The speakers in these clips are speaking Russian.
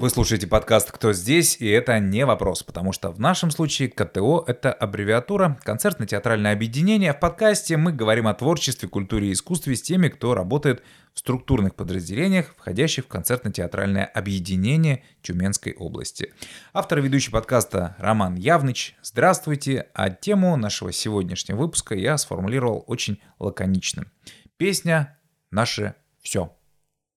Вы слушаете подкаст «Кто здесь?» и это не вопрос, потому что в нашем случае КТО — это аббревиатура концертно-театральное объединение. В подкасте мы говорим о творчестве, культуре и искусстве с теми, кто работает в структурных подразделениях, входящих в концертно-театральное объединение Тюменской области. Автор и ведущий подкаста Роман Явныч. Здравствуйте. А тему нашего сегодняшнего выпуска я сформулировал очень лаконичным. Песня «Наше все».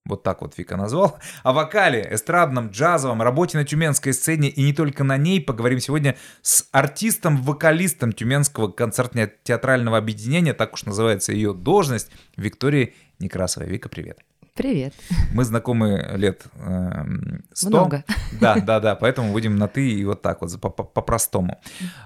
Вот так вот Вика назвал. О вокале, эстрадном, джазовом, работе на тюменской сцене и не только на ней поговорим сегодня с артистом-вокалистом Тюменского концертно-театрального объединения, так уж называется ее должность, Викторией Некрасовой. Вика, привет. Привет. Мы знакомы лет э, 100. Много. Да, да, да, поэтому будем на «ты» и вот так вот, по-простому.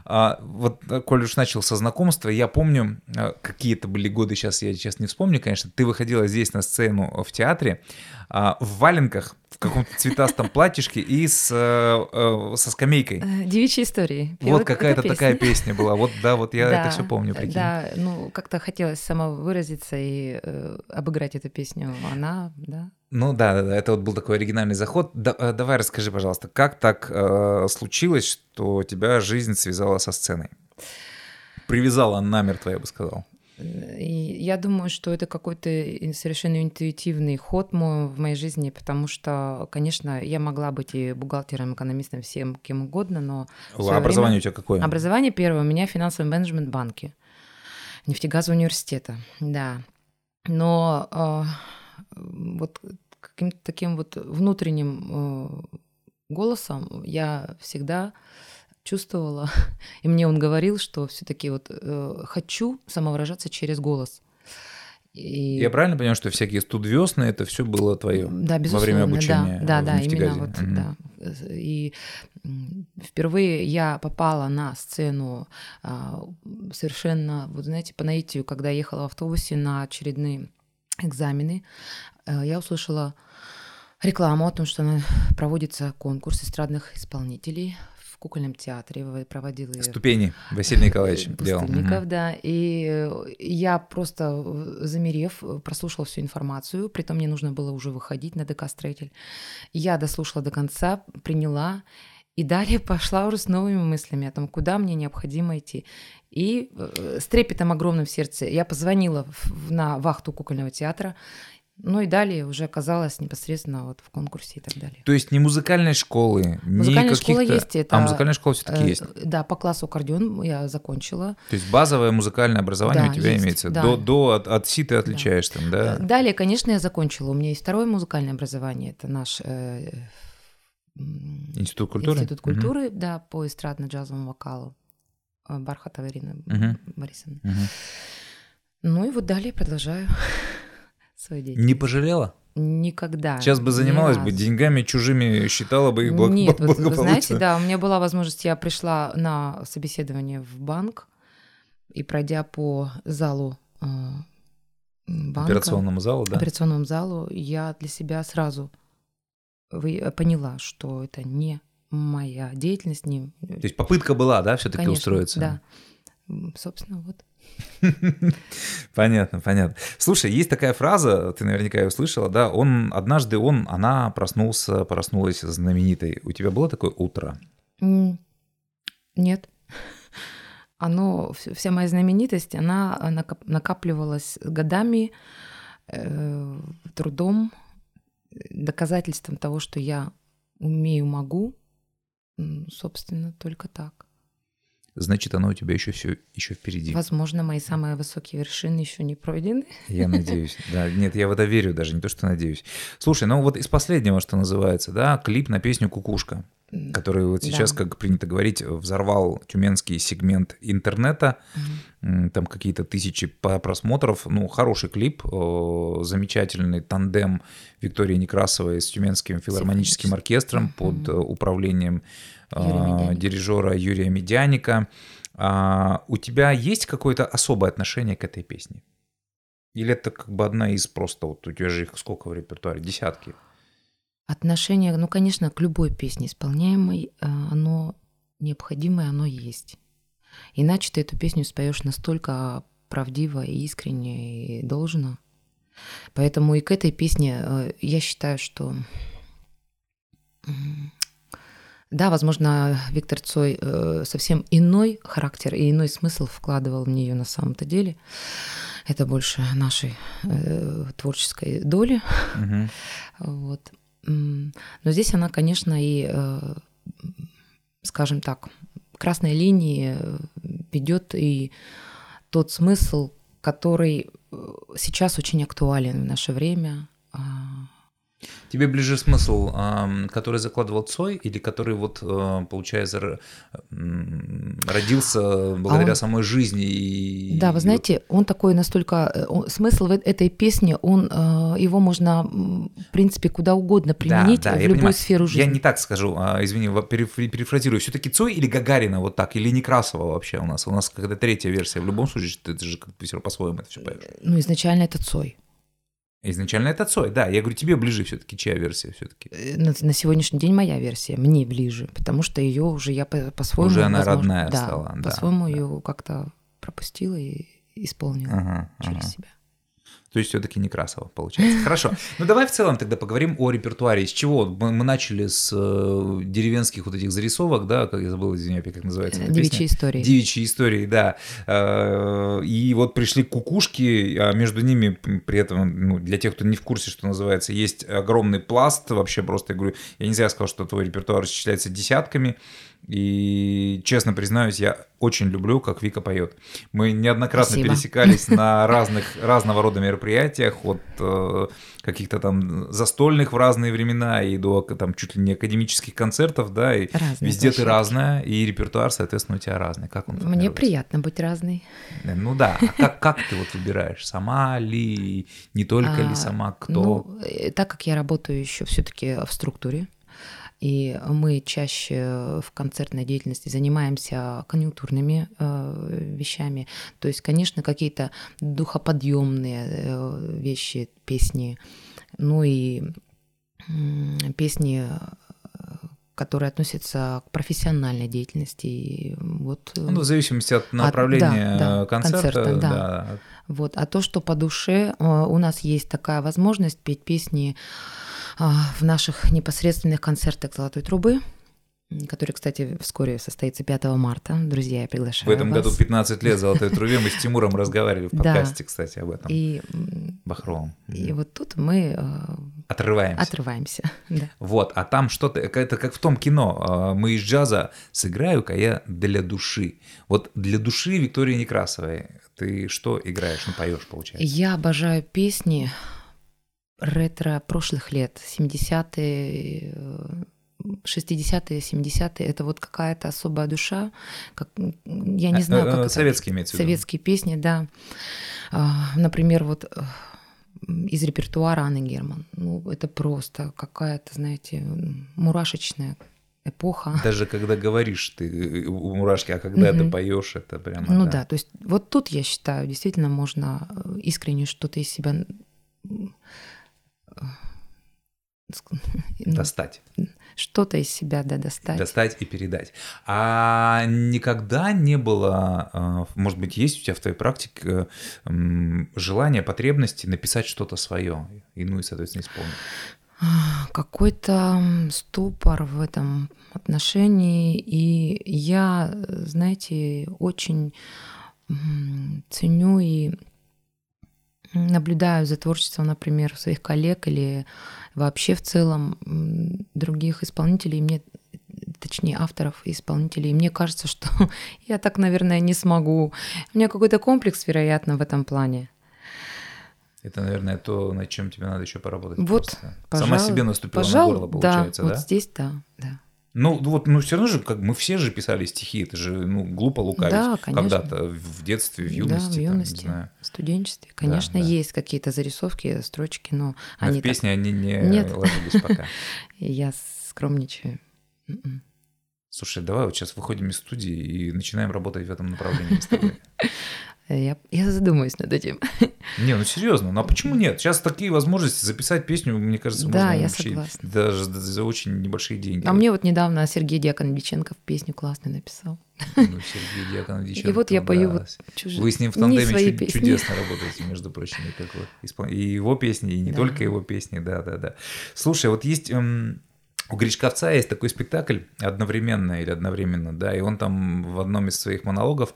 А, вот, э, коль уж начал со знакомства, я помню, э, какие это были годы, сейчас я сейчас не вспомню, конечно, ты выходила здесь на сцену в театре а, в валенках, в каком-то цветастом платьишке и с, э, э, со скамейкой. Э, Девичьи истории. Вот какая-то такая песня была. Вот да, вот я Да, это все помню, прикинь. Да, ну как-то хотелось самовыразиться и э, обыграть эту песню. Она, да. Ну да, да, да, это вот был такой оригинальный заход. Да, э, давай расскажи, пожалуйста, как так э, случилось, что тебя жизнь связала со сценой? Привязала намертво, я бы сказал. И я думаю, что это какой-то совершенно интуитивный ход мой в моей жизни, потому что, конечно, я могла быть и бухгалтером, экономистом, всем кем угодно, но... своё Образование время- у тебя какое? Образование первое у меня финансовый менеджмент в банке, нефтегазового университета, да. Но э, вот каким-то таким вот внутренним э, голосом я всегда чувствовала, и мне он говорил, что все-таки вот э, хочу самовыражаться через голос. И... Я правильно понимаю, что всякие студвесны это все было твое Да, во время обучения? Да, в да, да, именно вот, Мгм. да. И впервые я попала на сцену а, совершенно, вот знаете, по наитию, когда я ехала в автобусе на очередные экзамены, э, я услышала рекламу о том, что проводится конкурс эстрадных исполнителей в кукольном театре. В- Проводил ее Ступени Василий Николаевич делал. Пустынников, да. И э, я просто, э, замерев, э, прослушала всю информацию, притом мне нужно было уже выходить на ДК «Строитель». Я дослушала до конца, приняла, и далее пошла уже с новыми мыслями о том, куда мне необходимо идти. И с трепетом огромным в сердце я позвонила на вахту кукольного театра, ну и далее уже оказалась непосредственно вот в конкурсе и так далее. То есть не музыкальной школы, Музыкальная школа каких-то- есть, это, А музыкальная школа все-таки Э, есть. Да, по классу аккордеон я закончила. То есть базовое музыкальное образование Да, у тебя есть, имеется. да. До, до от, от си ты отличаешь там, да? Далее, конечно, я закончила. У меня есть второе музыкальное образование. Это наш э, Институт культуры? Институт культуры, да, по эстрадно-джазовому вокалу. Э, Бархатова Ирина Мгм. Борисовна. Мгм. Ну и вот далее продолжаю свою деятельность. Не пожалела? Никогда. Сейчас бы ни занималась бы деньгами чужими, считала бы их благ- Нет, вот вы знаете, да, у меня была возможность, я пришла на собеседование в банк, и пройдя по залу э, банка, Операционному залу, да? операционному залу, я для себя сразу вы- поняла, что это не моя деятельность, не... То есть попытка была, да, все-таки устроиться? Да. Собственно, вот. Понятно, понятно. Слушай, есть такая фраза, ты наверняка ее слышала, да, он однажды он, она проснулся, проснулась знаменитой. У тебя было такое утро? Нет. Оно, вс- вся моя знаменитость, она накоп- накапливалась годами, э, трудом, э, доказательством того, что я умею, могу. Собственно, только так. Значит, оно у тебя еще все еще впереди. Возможно, мои самые высокие вершины еще не пройдены. Я надеюсь. Да, нет, я в это верю даже, не то, что надеюсь. Слушай, ну вот из последнего, что называется, да, клип на песню «Кукушка», который вот Да. сейчас, как принято говорить, взорвал тюменский сегмент интернета. М, Там какие-то тысячи просмотров. Ну, хороший клип, о, замечательный тандем Виктории Некрасовой с Тюменским филармоническим оркестром под э, управлением Юрия Медяника. дирижера Юрия Медяника. А, У тебя есть какое-то особое отношение к этой песне? Или это как бы одна из просто, вот у тебя же их сколько в репертуаре? Десятки. Отношение, ну, конечно, к любой песне исполняемой, э, оно необходимое, оно есть. Иначе ты эту песню споешь настолько правдиво и искренне и должно. Поэтому и к этой песне э, я считаю, что Да, возможно, Виктор Цой э, совсем иной характер и иной смысл вкладывал в нее на самом-то деле. Это больше нашей э, творческой доли. Угу. Вот. Но здесь она, конечно, и, э, скажем так, красной линии ведет и тот смысл, который сейчас очень актуален в наше время. Тебе ближе смысл, который закладывал Цой или который вот, э, получается, родился благодаря а он... самой жизни? И... Да, вы знаете, он такой настолько... Э, смысл в этой песне, он, э, его можно, в принципе, куда угодно применить да, да, в любую понимаю. сферу жизни. Я не так скажу, а, извини, перефразирую. все таки Цой или Гагарина вот так, или Некрасова вообще у нас? У нас когда третья версия, в любом случае, ты же как по-своему это все поешь. Ну, изначально это Цой. Изначально это Цой, да. Я говорю, тебе ближе все-таки, чья версия все-таки? Э, на, на сегодняшний день моя версия, мне ближе, потому что ее уже я по- по-своему... Уже она возможно, родная да, стала. Да, по-своему да. ее как-то пропустила и исполнила ага, через ага. себя. То есть все-таки Некрасова получается. Хорошо. Ну давай в целом тогда поговорим о репертуаре. С чего? Мы, мы начали с э, деревенских вот этих зарисовок, да, как я забыл, извини, как называется. Девичьи истории. Девичьи истории, да. Э, и вот пришли кукушки, а между ними при этом, ну, для тех, кто не в курсе, что называется, есть огромный пласт. Вообще просто, я говорю, я не зря сказал, что твой репертуар исчисляется десятками. И честно признаюсь, я очень люблю, как Вика поет. Мы неоднократно Спасибо. пересекались на разных разного рода мероприятиях, от э, каких-то там застольных в разные времена и до там чуть ли не академических концертов, да, и разные везде площадки. ты разная, и репертуар, соответственно, у тебя разный. Как он? Мне приятно быть разной. Э, ну да, а как, как ты вот выбираешь, сама ли, не только а, ли сама, кто? Ну, э, так как я работаю еще все-таки в структуре, и мы чаще в концертной деятельности занимаемся конъюнктурными э, вещами. То есть, конечно, какие-то духоподъемные э, вещи, песни, ну и э, песни которые относятся к профессиональной деятельности. И вот, э, ну, в зависимости от направления от, да, да, концерта. концерта да. Да. Вот. А то, что по душе, э, у нас есть такая возможность петь песни в наших непосредственных концертах «Золотой трубы», который, кстати, вскоре состоится 5 марта. Друзья, я приглашаю В этом вас. году 15 лет «Золотой трубе». Мы с Тимуром разговаривали в подкасте, кстати, об этом. И, Бахровым. И вот тут мы... Э, отрываемся. Отрываемся, да. Вот, а там что-то... Это как в том кино. Э, мы из джаза сыграю-ка я для души. Вот для души Виктории Некрасовой ты что играешь, ну поешь, получается? Я обожаю песни, ретро прошлых лет, 70-е, 60-е, 70-е, это вот какая-то особая душа, как, я не знаю, как Советские имеются Советские песни, да. А, например, вот э, из репертуара Анны Герман. Ну, это просто какая-то, знаете, мурашечная эпоха. Даже когда говоришь, ты э, мурашки, а когда угу. ты поешь, это прямо. Ну да. да, то есть вот тут я считаю, действительно можно э, искренне что-то из себя достать. Что-то из себя, да, достать. Достать и передать. А никогда не было, а, может быть, есть у тебя в твоей практике желание, потребности написать что-то свое, и ну и, соответственно, исполнить? Какой-то ступор в этом отношении, и я, знаете, очень ценю и наблюдаю за творчеством, например, своих коллег или вообще в целом других исполнителей, мне точнее авторов и исполнителей. И мне кажется, что я так, наверное, не смогу. У меня какой-то комплекс, вероятно, в этом плане. Это, наверное, то, над чем тебе надо еще поработать. Вот, Сама себе наступила пожалуй, на горло, получается, да? да? Вот здесь, да, да. Ну, вот, ну все равно же, как мы все же писали стихи, это же ну, глупо лукавить. Да, Когда-то в детстве, в юности, да, в юности, там, не знаю. в студенчестве. Конечно, да, да. есть какие-то зарисовки, строчки, но, но они в песни так... они не Нет. ложились пока. Я скромничаю. М-м. Слушай, давай вот сейчас выходим из студии и начинаем работать в этом направлении с тобой. Я, я задумаюсь над этим. Не, ну серьезно, ну а почему нет? Сейчас такие возможности записать песню, мне кажется, да, можно я вообще согласна. даже за очень небольшие деньги. А мне вот недавно Сергей Дьяконовиченков песню классную написал. Ну, Сергей Дьяконовиченков, И вот я пою да. вот чужие. Вы с ним в тандеме чуд- чудесно работаете, между прочим, и, как вот, и его песни, и не да. только его песни, да-да-да. Слушай, вот есть эм, У Гречковца есть такой спектакль одновременно или одновременно, да, и он там в одном из своих монологов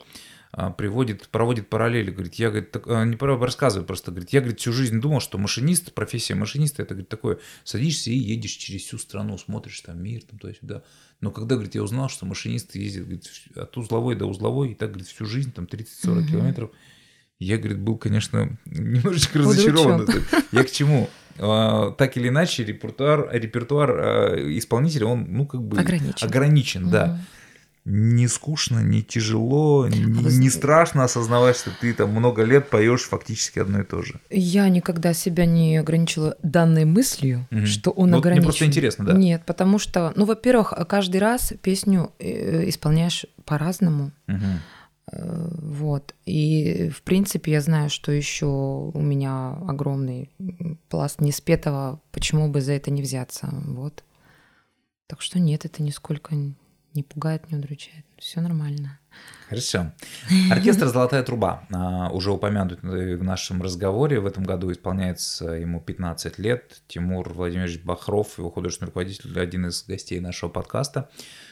приводит, проводит параллели, говорит, я, говорит, так, а, не рассказываю просто, говорит, я, говорит, всю жизнь думал, что машинист, профессия машиниста, это, говорит, такое, садишься и едешь через всю страну, смотришь там мир, там туда-сюда. Но когда, говорит, я узнал, что машинист ездит, говорит, от узловой до узловой, и так, говорит, всю жизнь, там 30-40 угу. километров, я, говорит, был, конечно, немножечко разочарован. Я к чему? А, так или иначе, репертуар, репертуар исполнителя, он, ну, как бы ограничен, ограничен угу. Не скучно, не тяжело, не, а не страшно осознавать, что ты там много лет поешь фактически одно и то же. Я никогда себя не ограничила данной мыслью, угу. что он ну, ограничен. Мне просто интересно, да? Нет, потому что, ну, во-первых, каждый раз песню э, исполняешь по-разному. Угу. Вот. И, в принципе, я знаю, что еще у меня огромный пласт неспетого, почему бы за это не взяться. Вот. Так что нет, это нисколько не пугает, не удручает. Все нормально. Хорошо. Оркестр «Золотая труба» а, уже упомянут в нашем разговоре. В этом году исполняется ему 15 лет. Тимур Владимирович Бахров, его художественный руководитель, один из гостей нашего подкаста.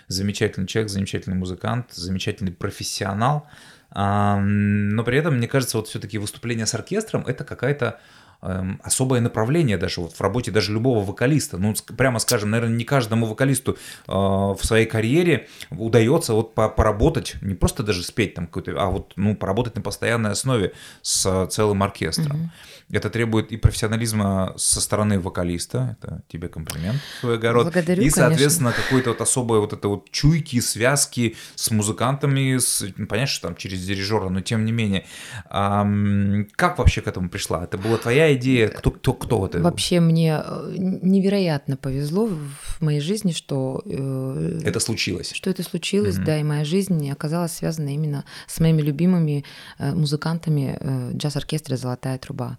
Замечательный человек, замечательный музыкант, замечательный профессионал. Но при этом, мне кажется, вот все-таки выступление с оркестром – это какая-то Эм, особое направление даже вот в работе даже любого вокалиста. Ну, прямо скажем, наверное, не каждому вокалисту э, в своей карьере удается вот поработать, не просто даже спеть там какой-то, а вот, ну, поработать на постоянной основе с целым оркестром. Mm-hmm. Это требует и профессионализма со стороны вокалиста, это тебе комплимент свой огород. Благодарю, и, соответственно, какой-то вот особой вот это вот чуйки, связки с музыкантами, с, ну, понятно, что там через дирижера, но тем не менее. Эм, как вообще к этому пришла? Это была твоя идея? Кто, кто, кто это? Вообще мне э, невероятно повезло в моей жизни, что... Э, это случилось. Что это случилось, угу. да, и моя жизнь оказалась связана именно с моими любимыми э, музыкантами джаз-оркестра «Золотая труба».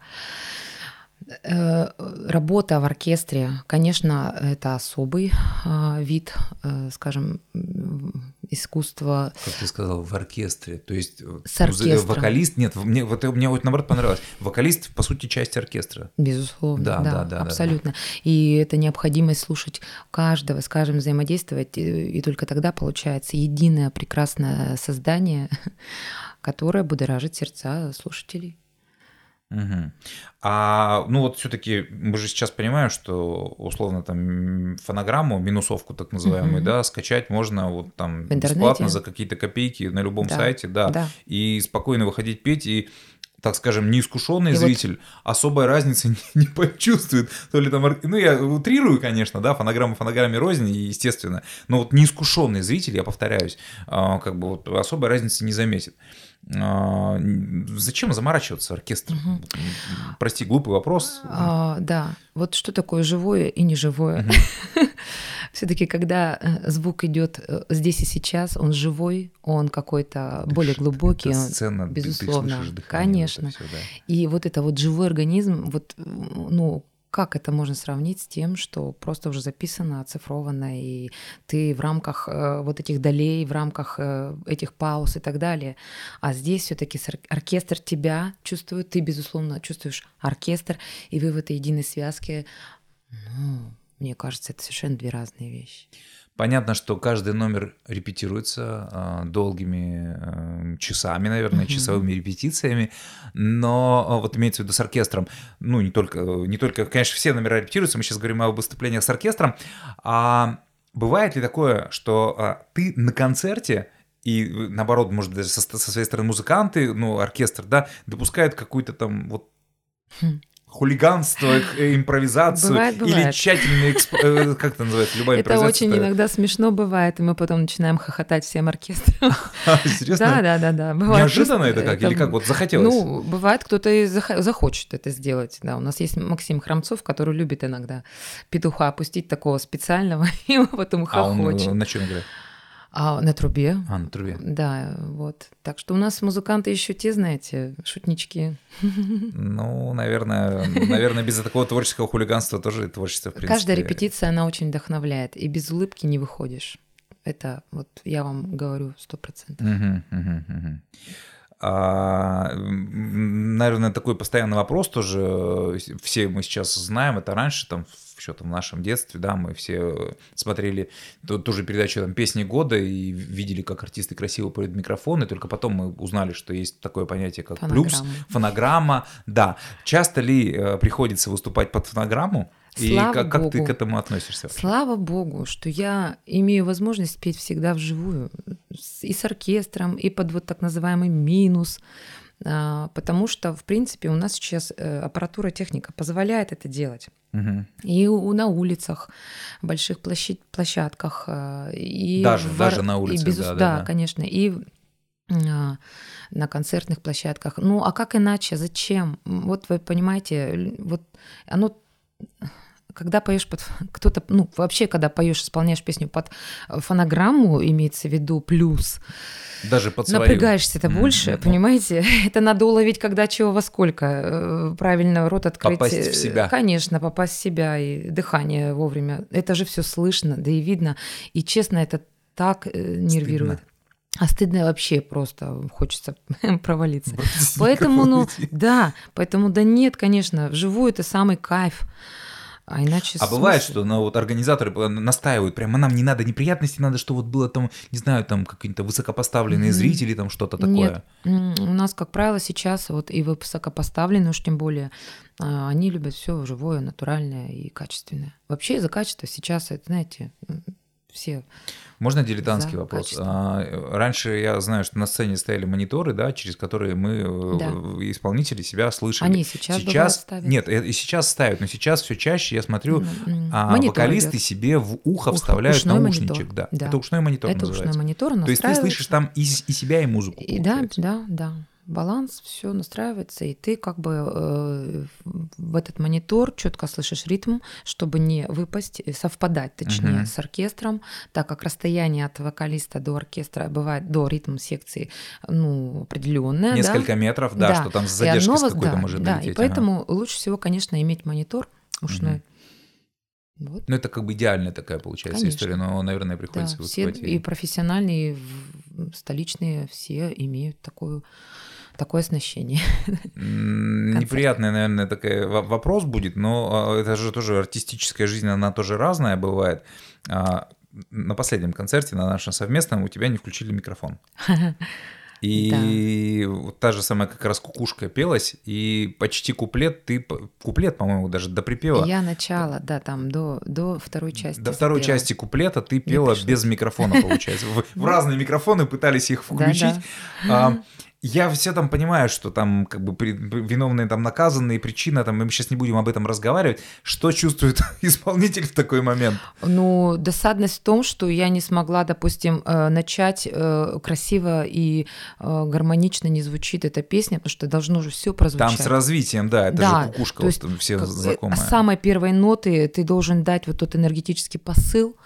Работа в оркестре, конечно, это особый вид, скажем, искусство. Как ты сказал, в оркестре. То есть э, с оркестром. вокалист, нет, мне вот мне вот наоборот понравилось. Вокалист, по сути, часть оркестра. Безусловно, да, да, да, да абсолютно. Да, да. И это необходимость слушать каждого, скажем, взаимодействовать, и только тогда получается единое прекрасное создание, которое будоражит сердца слушателей. Угу. А ну вот все-таки мы же сейчас понимаем, что условно там фонограмму, минусовку так называемую, угу. да, скачать можно вот там бесплатно за какие-то копейки на любом да. сайте, да, да, и спокойно выходить петь и так скажем, неискушенный и зритель вот... особой разницы не, не почувствует. То ли там, ну, я утрирую, конечно, да, фонограмма фонограмме рознь, естественно, но вот неискушенный зритель, я повторяюсь, а, как бы вот особой разницы не заметит. А, зачем заморачиваться оркестром? Угу. Прости, глупый вопрос. А, да, вот что такое живое и неживое? Угу. Все-таки, когда э, звук идет э, здесь и сейчас, он живой, он какой-то более глубокий. Это сцена, безусловно, ты, ты конечно. Все, да. И вот это вот живой организм, вот ну как это можно сравнить с тем, что просто уже записано, оцифровано, и ты в рамках э, вот этих долей, в рамках э, этих пауз и так далее. А здесь все таки оркестр тебя чувствует, ты, безусловно, чувствуешь оркестр, и вы в этой единой связке, ну, мне кажется, это совершенно две разные вещи. Понятно, что каждый номер репетируется э, долгими э, часами, наверное, uh-huh. часовыми репетициями, но э, вот имеется в виду с оркестром, ну, не только, не только, конечно, все номера репетируются, мы сейчас говорим о выступлениях с оркестром, а бывает ли такое, что э, ты на концерте и наоборот, может, даже со, со своей стороны музыканты, ну, оркестр, да, допускают какую-то там вот хм хулиганство, э, импровизацию бывает, бывает. или тщательный, эксп... Э, как это называется, любая это очень иногда смешно бывает, и мы потом начинаем хохотать всем оркестром. Серьезно? Да, да, да, да. Бывает Неожиданно это как? Или как вот захотелось? Ну, бывает, кто-то и захочет это сделать. Да, у нас есть Максим Храмцов, который любит иногда петуха опустить такого специального, и потом хохочем. А он на чем играет? А, на трубе. А, на трубе. Да, вот. Так что у нас музыканты еще те, знаете, шутнички. Ну, наверное, наверное, без такого творческого хулиганства тоже творчество, в принципе. Каждая репетиция, она очень вдохновляет, и без улыбки не выходишь. Это вот я вам говорю сто процентов. Наверное, такой постоянный вопрос тоже, э, все мы сейчас знаем, это раньше там еще там в нашем детстве, да, мы все смотрели ту, же передачу там «Песни года» и видели, как артисты красиво поют микрофон, и только потом мы узнали, что есть такое понятие, как фонограмма. плюс, фонограмма, да. Часто ли э, приходится выступать под фонограмму? И Слава как, как Богу. ты к этому относишься? Вообще? Слава Богу, что я имею возможность петь всегда вживую. И с оркестром, и под вот так называемый минус. А, потому что, в принципе, у нас сейчас э, аппаратура, техника позволяет это делать. Угу. И у, на улицах, больших площадь, площадках. А, и даже, в, даже на улицах, и, безус... да, да, да, конечно. И а, на концертных площадках. Ну, а как иначе? Зачем? Вот вы понимаете, вот оно когда поешь под кто-то, ну вообще, когда поешь, исполняешь песню под фонограмму, имеется в виду плюс. Даже под свою. Напрягаешься это больше, mm-hmm. понимаете? Это надо уловить, когда чего во сколько. Э, правильно рот открыть. Попасть в себя. Конечно, попасть в себя и дыхание вовремя. Это же все слышно, да и видно. И честно, это так э, нервирует. Стыдно. А стыдно вообще просто хочется провалиться. Бросить поэтому, ну, да, поэтому да нет, конечно, вживую это самый кайф. А иначе А бывает, что ну, вот организаторы настаивают, прямо нам не надо неприятностей, надо, чтобы вот было там, не знаю, там какие-то высокопоставленные mm-hmm. зрители, там что-то такое. Нет, у нас, как правило, сейчас вот и высокопоставленные, уж тем более, а, они любят все живое, натуральное и качественное. Вообще за качество сейчас, это, знаете, все. Можно дилетантский вопрос? А, раньше я знаю, что на сцене стояли мониторы, да, через которые мы, э, да. исполнители, себя слышали. Они сейчас, сейчас ставят. Нет, э, и сейчас ставят, но сейчас все чаще я смотрю, а вокалисты идет. себе в ухо, ухо вставляют наушничек. Монитор. Да. да. Это ушной монитор Это называется. ушной монитор, То есть ты слышишь там и, и себя, и музыку. И, да, да, да баланс, все настраивается, и ты как бы э, в этот монитор четко слышишь ритм, чтобы не выпасть, э, совпадать, точнее, uh-huh. с оркестром, так как расстояние от вокалиста до оркестра бывает до ритм секции, ну, определенное. Несколько да? метров, да, да, что там с задержкой с какой-то да, может да, долететь. И поэтому ага. лучше всего, конечно, иметь монитор ушной. Uh-huh. Вот. Ну, это как бы идеальная такая получается Конечно. история, но, наверное, приходится да, все и профессиональные, и столичные все имеют такую такое оснащение. Неприятный, наверное, такой вопрос будет, но а, это же тоже артистическая жизнь, она тоже разная бывает. А, на последнем концерте, на нашем совместном, у тебя не включили микрофон. И да. вот та же самая как раз кукушка пелась, и почти куплет, ты куплет, по-моему, даже до припева. Я начало, да, там до, до второй части. До второй запела. части куплета ты пела без микрофона, получается. В разные микрофоны пытались их включить. Я все там понимаю, что там как бы виновные там наказанные, причина там, мы сейчас не будем об этом разговаривать. Что чувствует исполнитель в такой момент? Ну, досадность в том, что я не смогла, допустим, э, начать э, красиво и э, гармонично не звучит эта песня, потому что должно же все прозвучать. Там с развитием, да, это да, же кукушка, то есть, вот, все знакомые. С самой первой ноты ты должен дать вот тот энергетический посыл,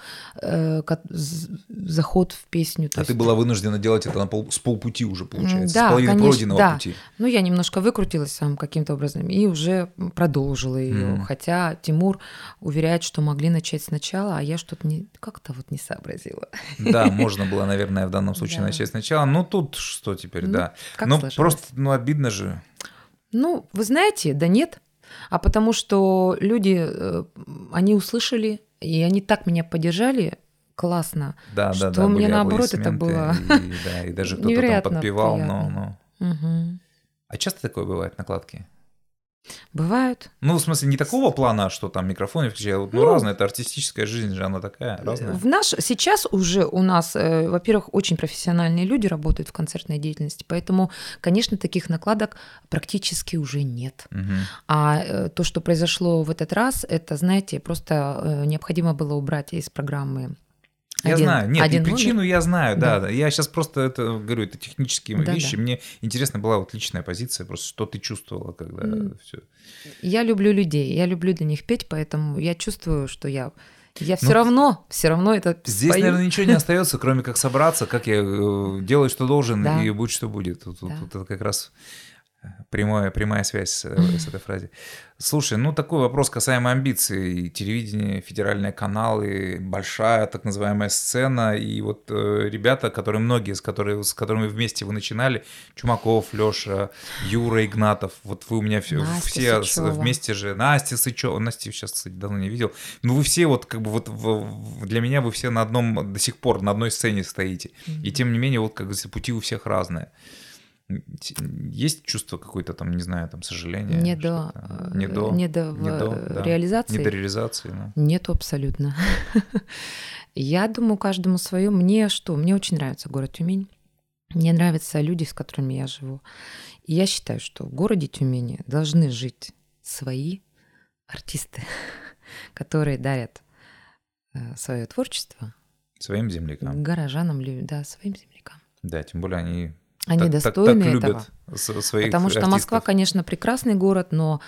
заход в песню. А есть... ты была вынуждена делать это на пол, с полпути уже, получается. Да, да, половины конечно, пройденного да. пути. Ну, я немножко выкрутилась сам каким-то образом и уже продолжила ее. Mm. Хотя Тимур уверяет, что могли начать сначала, а я что-то не как-то вот не сообразила. Да, можно было, наверное, в данном случае да. начать сначала. Ну, тут что теперь, ну, да. Ну, просто, ну, обидно же. Ну, вы знаете, да нет. А потому что люди, э, они услышали, и они так меня поддержали, классно. Да, что да, да. Мне наоборот это было. И, да, и даже кто-то там подпевал, но. но... Угу. А часто такое бывает накладки? Бывают. Ну, в смысле, не такого плана, что там микрофоны включают. Ну, ну разная, это артистическая жизнь же, она такая разная. В наш, сейчас уже у нас, э, во-первых, очень профессиональные люди работают в концертной деятельности, поэтому, конечно, таких накладок практически уже нет. Угу. А э, то, что произошло в этот раз, это, знаете, просто э, необходимо было убрать из программы я один, знаю, нет, один причину номер? я знаю, да, да. Я сейчас просто это говорю, это технические да, вещи. Да. Мне интересна была вот личная позиция, просто что ты чувствовала, когда mm. все. Я люблю людей, я люблю для них петь, поэтому я чувствую, что я я все ну, равно, все равно это Здесь, спою. наверное, ничего не остается, кроме как собраться, как я э, делаю, что должен, да. и будет, что будет. Тут, да. тут это как раз Прямая, прямая связь с, э, с этой фразой. Слушай, ну такой вопрос касаемо амбиций. Телевидение, федеральные каналы, большая так называемая сцена. И вот э, ребята, которые многие, с, которые, с которыми вместе вы начинали, Чумаков, Леша, Юра Игнатов, вот вы у меня Настя все Сычева. вместе же, Настя Сычева, Настя сейчас, кстати, давно не видел. Ну вы все вот как бы вот в, для меня вы все на одном, до сих пор на одной сцене стоите. Mm-hmm. И тем не менее вот как бы пути у всех разные. Есть чувство какое-то там, не знаю, там сожаления? Не до, не до, не до, не до да. реализации. Не до реализации, да. Нету абсолютно. Я думаю, каждому свое. Мне что? Мне очень нравится город Тюмень. Мне нравятся люди, с которыми я живу. И я считаю, что в городе Тюмени должны жить свои артисты, которые дарят э, свое творчество своим землякам. Горожанам, да, своим землякам. Да, тем более они они так, достойны так, так этого. Своих Потому что артистов. Москва, конечно, прекрасный город, но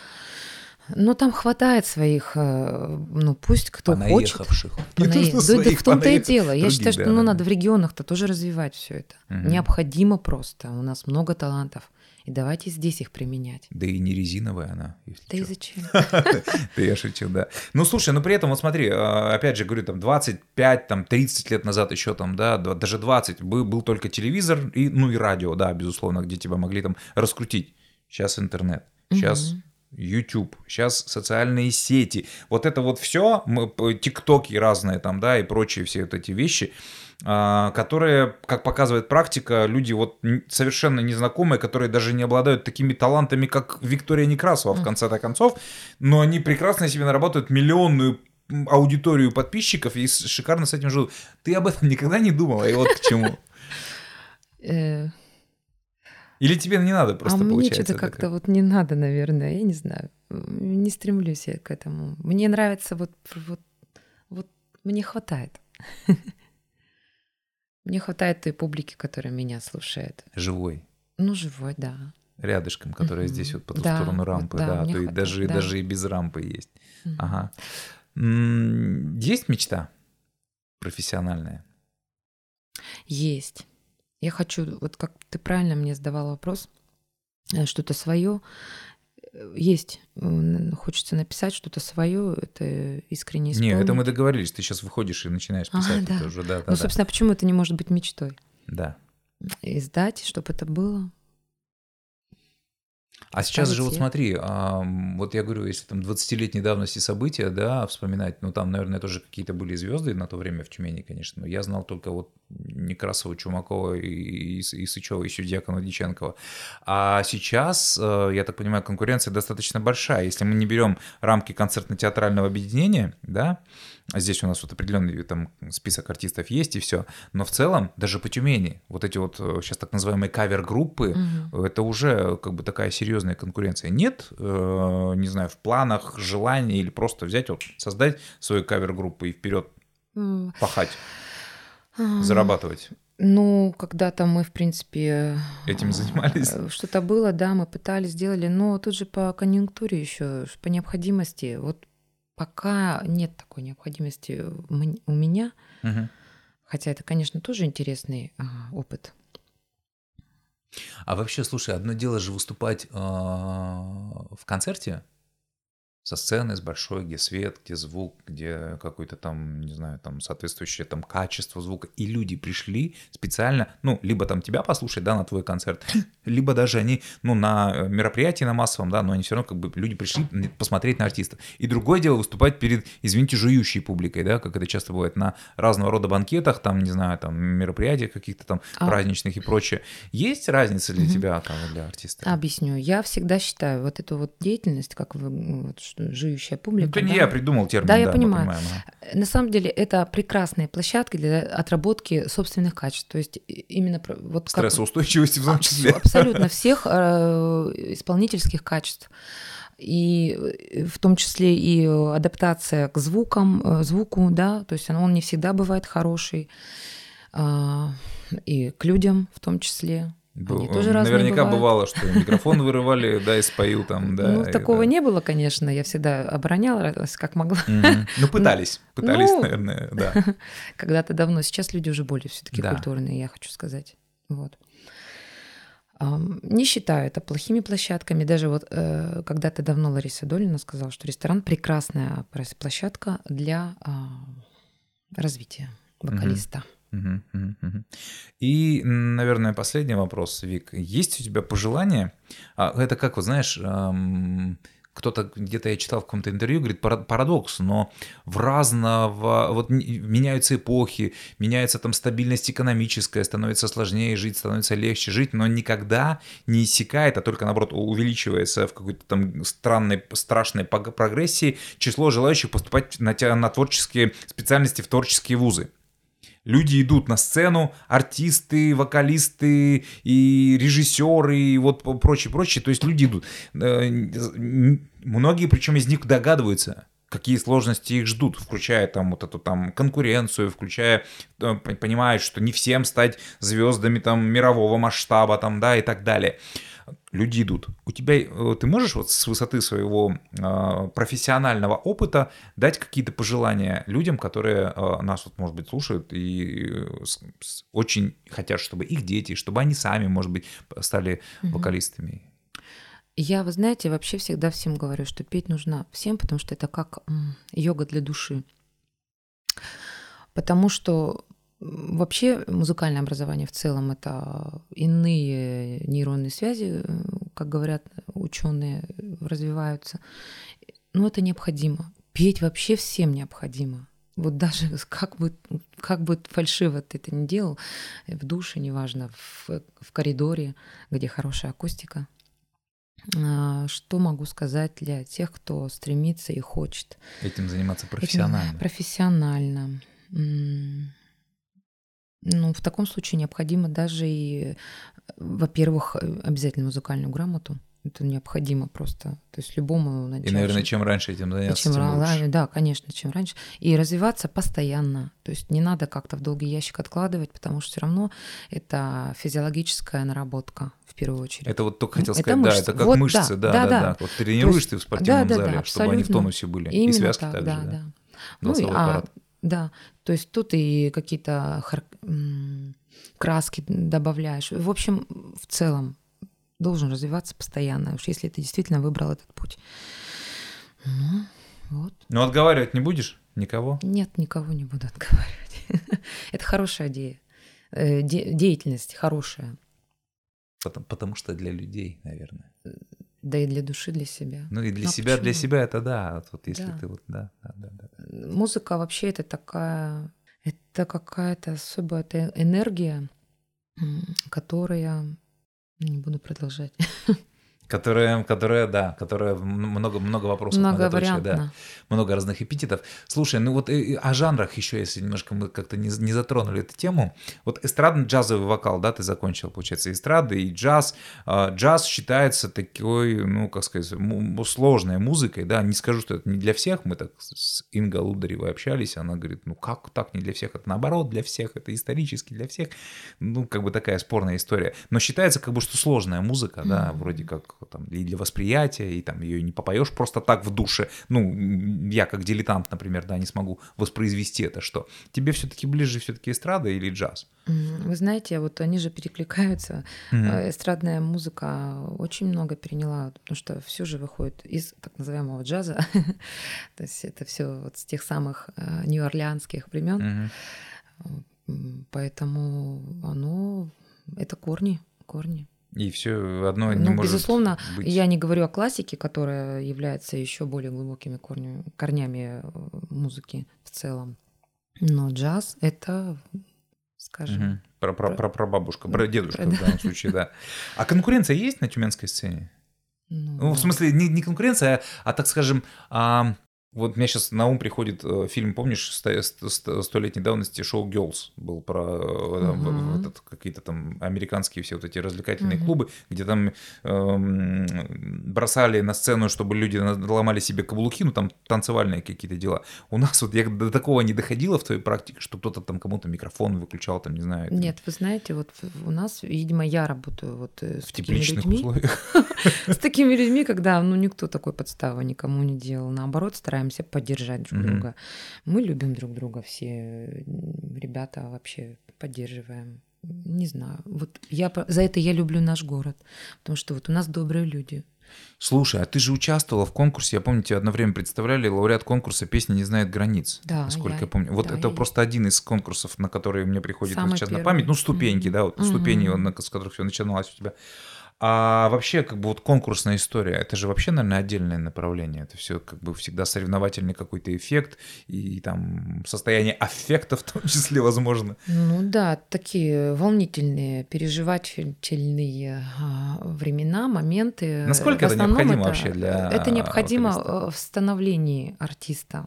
но там хватает своих, э, ну пусть кто хочет. Понаехавших. Да, своих, в том-то и дело. Я считаю, что да, ну, да. надо в регионах-то тоже развивать все это. Угу. Необходимо просто. У нас много талантов. И давайте здесь их применять. Да и не резиновая она. Да что. и зачем? Да я шучу, да. Ну, слушай, ну при этом, вот смотри, а, опять же говорю, там 25, там 30 лет назад еще там, да, даже 20, был, был только телевизор, и, ну и радио, да, безусловно, где тебя могли там раскрутить. Сейчас интернет, сейчас YouTube, сейчас социальные сети, вот это вот все, тиктоки разные там, да, и прочие все вот эти вещи, а, которые, как показывает практика, люди вот совершенно незнакомые, которые даже не обладают такими талантами, как Виктория Некрасова в конце-то концов, но они прекрасно себе наработают миллионную аудиторию подписчиков и шикарно с этим живут. Ты об этом никогда не думала, и вот к чему. Или тебе не надо просто а мне что-то как-то вот не надо, наверное, я не знаю. Не стремлюсь я к этому. Мне нравится вот, вот, вот мне хватает. Мне хватает той публики, которая меня слушает. Живой. Ну, живой, да. Рядышком, которая здесь вот по ту сторону рампы, да, да то и даже, да. даже и без рампы есть. Ага. Есть мечта профессиональная? Есть. Я хочу, вот как ты правильно мне задавал вопрос, э, что-то свое есть, хочется написать что-то свое, это искренне исполнить. Не, это мы договорились, ты сейчас выходишь и начинаешь а, писать. А, да. Это уже, да, да, ну, собственно, да. почему это не может быть мечтой? Да. Издать, чтобы это было. А сейчас же вот смотри, вот я говорю, если там 20-летней давности события, да, вспоминать, ну там, наверное, тоже какие-то были звезды на то время в Тюмени, конечно, но я знал только вот Некрасова, Чумакова и, и, и Сычева, еще Дьякона Диченкова. А сейчас, э, я так понимаю, конкуренция достаточно большая. Если мы не берем рамки концертно-театрального объединения, да, здесь у нас вот определенный там список артистов есть и все. Но в целом, даже по Тюмени, вот эти вот сейчас э, так называемые кавер-группы, угу. это уже как бы такая серьезная конкуренция. Нет, э, не знаю, в планах, желания или просто взять, вот, создать свою кавер-группу и вперед mm. пахать, зарабатывать. Ну, когда-то мы, в принципе... Этим занимались? Э, что-то было, да, мы пытались, сделали, но тут же по конъюнктуре еще, по необходимости. Вот пока нет такой необходимости у меня, угу. хотя это, конечно, тоже интересный а, опыт. А вообще, слушай, одно дело же выступать э, в концерте, со сцены, с большой, где свет, где звук, где какое-то там, не знаю, там соответствующее там качество звука. И люди пришли специально, ну, либо там тебя послушать, да, на твой концерт, либо даже они, ну, на э, мероприятии на массовом, да, но они все равно как бы, люди пришли посмотреть на артиста. И другое дело выступать перед, извините, жующей публикой, да, как это часто бывает на разного рода банкетах, там, не знаю, там, мероприятиях каких-то там а... праздничных и прочее. Есть разница для тебя, там, для артиста? Объясню. Я всегда считаю вот эту вот деятельность, как вы, вот, публика. Ну, это не да? я придумал термин. Да, я да, понимаю. Понимаем, да. На самом деле это прекрасные площадки для отработки собственных качеств. То есть именно вот стрессоустойчивости в том числе. Абсолютно всех э, исполнительских качеств и э, в том числе и адаптация к звукам, э, звуку, да, то есть он не всегда бывает хороший, а, и к людям в том числе. Они тоже Наверняка бывало, что микрофон вырывали, да, и спою там, да. Ну, такого не было, конечно, я всегда оборонялась, как могла. Ну, пытались, пытались, ну, наверное, да. Когда-то давно, сейчас люди уже более все таки культурные, я хочу сказать, вот. Не считаю это плохими площадками. Даже вот э, когда-то давно Лариса Долина сказала, что ресторан прекрасная площадка для а, развития вокалиста. И, наверное, последний вопрос, Вик. Есть у тебя пожелания? А, это как, вот знаешь, кто-то где-то я читал в каком-то интервью, говорит, парадокс, но в разного, вот меняются эпохи, меняется там стабильность экономическая, становится сложнее жить, становится легче жить, но никогда не иссякает, а только наоборот увеличивается в какой-то там странной, страшной прогрессии число желающих поступать на, на творческие специальности в творческие вузы. Люди идут на сцену, артисты, вокалисты и режиссеры, и вот прочее, прочее. То есть люди идут. Э, многие, причем из них догадываются, какие сложности их ждут, включая там вот эту там конкуренцию, включая, э, понимают, что не всем стать звездами там мирового масштаба там, да, и так далее люди идут. У тебя, э, ты можешь вот с высоты своего э, профессионального опыта дать какие-то пожелания людям, которые э, нас вот, может быть, слушают и э, с, с, очень хотят, чтобы их дети, чтобы они сами, может быть, стали угу. вокалистами? Я, вы знаете, вообще всегда всем говорю, что петь нужно всем, потому что это как йога для души. Потому что Вообще музыкальное образование в целом это иные нейронные связи, как говорят ученые, развиваются. Но это необходимо. Петь вообще всем необходимо. Вот даже как бы, как бы фальшиво ты это не делал, в душе, неважно, в, в коридоре, где хорошая акустика. А, что могу сказать для тех, кто стремится и хочет? Этим заниматься профессионально. Этим профессионально. Ну, в таком случае необходимо даже и, во-первых, э, обязательно музыкальную грамоту. Это необходимо просто. То есть любому начать. И, наверное, чем раньше этим заняться, чем, тем лучше. Да, конечно, чем раньше. И развиваться постоянно. То есть не надо как-то в долгий ящик откладывать, потому что все равно это физиологическая наработка в первую очередь. Это вот только хотел это сказать, мышцы. да, это как вот, мышцы, да, да, да, да. да. Вот тренируешь есть, ты в спортивном да, да, зале, да, чтобы они в тонусе были. Именно и связки так, также, да. да. да. Ну, и, а, да, то есть тут и какие-то хар... краски добавляешь. В общем, в целом должен развиваться постоянно, уж если ты действительно выбрал этот путь. Ну, вот. Но отговаривать не будешь никого? Нет, никого не буду отговаривать. Это хорошая идея. Э, деятельность хорошая. Потому, потому что для людей, наверное. Да и для души, для себя. Ну и для ну, себя, почему? для себя это да. Вот если да. ты вот, да, да, да, да. Музыка вообще это такая, это какая-то особая это энергия, которая не буду продолжать. Которая, которая, да, которая много, много вопросов многовариантно. Да, много разных эпитетов. Слушай, ну вот и, о жанрах еще, если немножко мы как-то не, не затронули эту тему. Вот эстрадно-джазовый вокал, да, ты закончил, получается, эстрады и джаз. А, джаз считается такой, ну, как сказать, сложной музыкой, да, не скажу, что это не для всех. Мы так с Инга Лударевой общались, она говорит, ну, как так не для всех? Это наоборот для всех, это исторически для всех. Ну, как бы такая спорная история. Но считается как бы, что сложная музыка, да, вроде как там, и для восприятия, и там ее не попоешь просто так в душе. Ну, я как дилетант, например, да, не смогу воспроизвести это, что тебе все-таки ближе все-таки эстрада или джаз? Вы знаете, вот они же перекликаются. Mm-hmm. Эстрадная музыка очень много переняла, потому что все же выходит из так называемого джаза. То есть это все вот с тех самых э, нью-орлеанских времен. Mm-hmm. Поэтому оно это корни, корни. И все одно не ну, может безусловно, быть. я не говорю о классике, которая является еще более глубокими корнями, корнями э, музыки в целом. Но джаз это, скажем. Угу. Про, про, про, про бабушка, про дедушка про, в данном случае, да. А конкуренция есть на тюменской сцене? Ну, ну да. в смысле, не, не конкуренция, а, а так скажем, а, вот мне сейчас на ум приходит э, фильм, помнишь, столетней давности шоу Girls был про uh-huh. вот, какие-то там американские все вот эти развлекательные uh-huh. клубы, где там э, бросали на сцену, чтобы люди ломали себе каблуки, ну там танцевальные какие-то дела. У нас вот я до такого не доходило в твоей практике, что кто-то там кому-то микрофон выключал, там не знаю. Нет, вы знаете, вот у нас, видимо, я работаю вот э, с в такими людьми. условиях. С такими людьми, когда ну никто такой подставы никому не делал, наоборот стараемся стараемся поддержать друг mm-hmm. друга. Мы любим друг друга, все ребята вообще поддерживаем. не знаю. Вот я за это я люблю наш город, потому что вот у нас добрые люди. Слушай, а ты же участвовала в конкурсе, я помню, тебя одно время представляли, лауреат конкурса «Песня не знает границ», да, насколько я, я помню. Вот да, это я... просто один из конкурсов, на которые мне приходит Самый сейчас первый. на память. Ну, ступеньки, mm-hmm. да, вот mm-hmm. ступени, с которых все начиналось у тебя. А вообще, как бы вот конкурсная история, это же вообще, наверное, отдельное направление. Это все как бы всегда соревновательный какой-то эффект и там состояние аффекта в том числе, возможно. Ну да, такие волнительные, переживательные а, времена, моменты. Насколько это необходимо это, вообще для Это необходимо артиста? в становлении артиста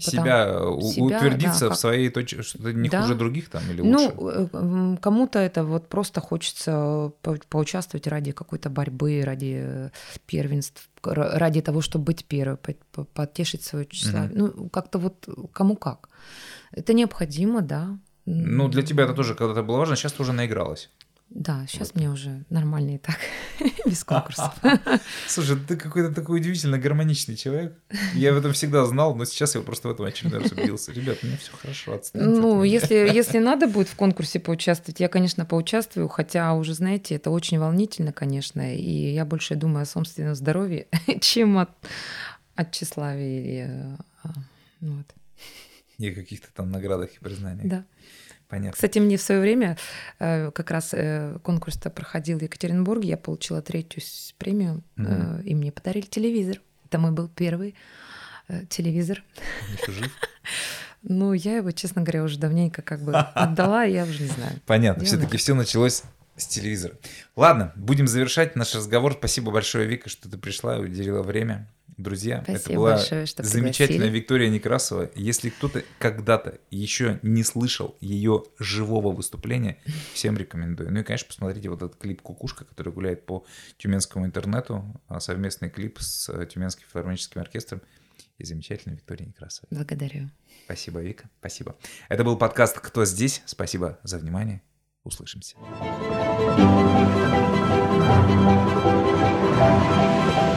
себя, себя утвердиться да, в своей точке, что ты не да. хуже других там или лучше? Ну, кому-то это вот просто хочется по поучаствовать ради какой-то борьбы, ради первенств, ради того, чтобы быть первым, потешить свое число. Угу. Ну, как-то вот кому как. Это необходимо, да. Ну, для тебя это тоже когда-то было важно, сейчас ты уже наигралась. Да, сейчас вот. мне уже нормально и так, без конкурсов. Слушай, ты какой-то такой удивительно гармоничный человек. Я в этом всегда знал, но сейчас я просто в этом очередной раз убедился. Ребят, у меня все хорошо, отстаньте. Ну, если, если надо будет в конкурсе поучаствовать, я, конечно, поучаствую, хотя уже, знаете, это очень волнительно, конечно, и я больше думаю о собственном здоровье, чем от, от тщеславия или... А, вот. И каких-то там наградах и признаниях. Да. Понятно. Кстати, мне в свое время э, как раз э, конкурс-то проходил в Екатеринбурге, я получила третью премию, mm-hmm. и мне подарили телевизор. Это мой был первый телевизор. Еще жив? Ну, я его, честно говоря, уже давненько как бы отдала, я уже не знаю. Понятно, все-таки все началось с телевизора. Ладно, будем завершать наш разговор. Спасибо большое, Вика, что ты пришла и уделила время. Друзья, Спасибо это была большое, что замечательная пригласили. Виктория Некрасова. Если кто-то когда-то еще не слышал ее живого выступления, всем рекомендую. Ну и, конечно, посмотрите вот этот клип «Кукушка», который гуляет по тюменскому интернету, а совместный клип с Тюменским филармоническим оркестром и замечательной Викторией Некрасовой. Благодарю. Спасибо, Вика. Спасибо. Это был подкаст «Кто здесь?». Спасибо за внимание. Услышимся. thank you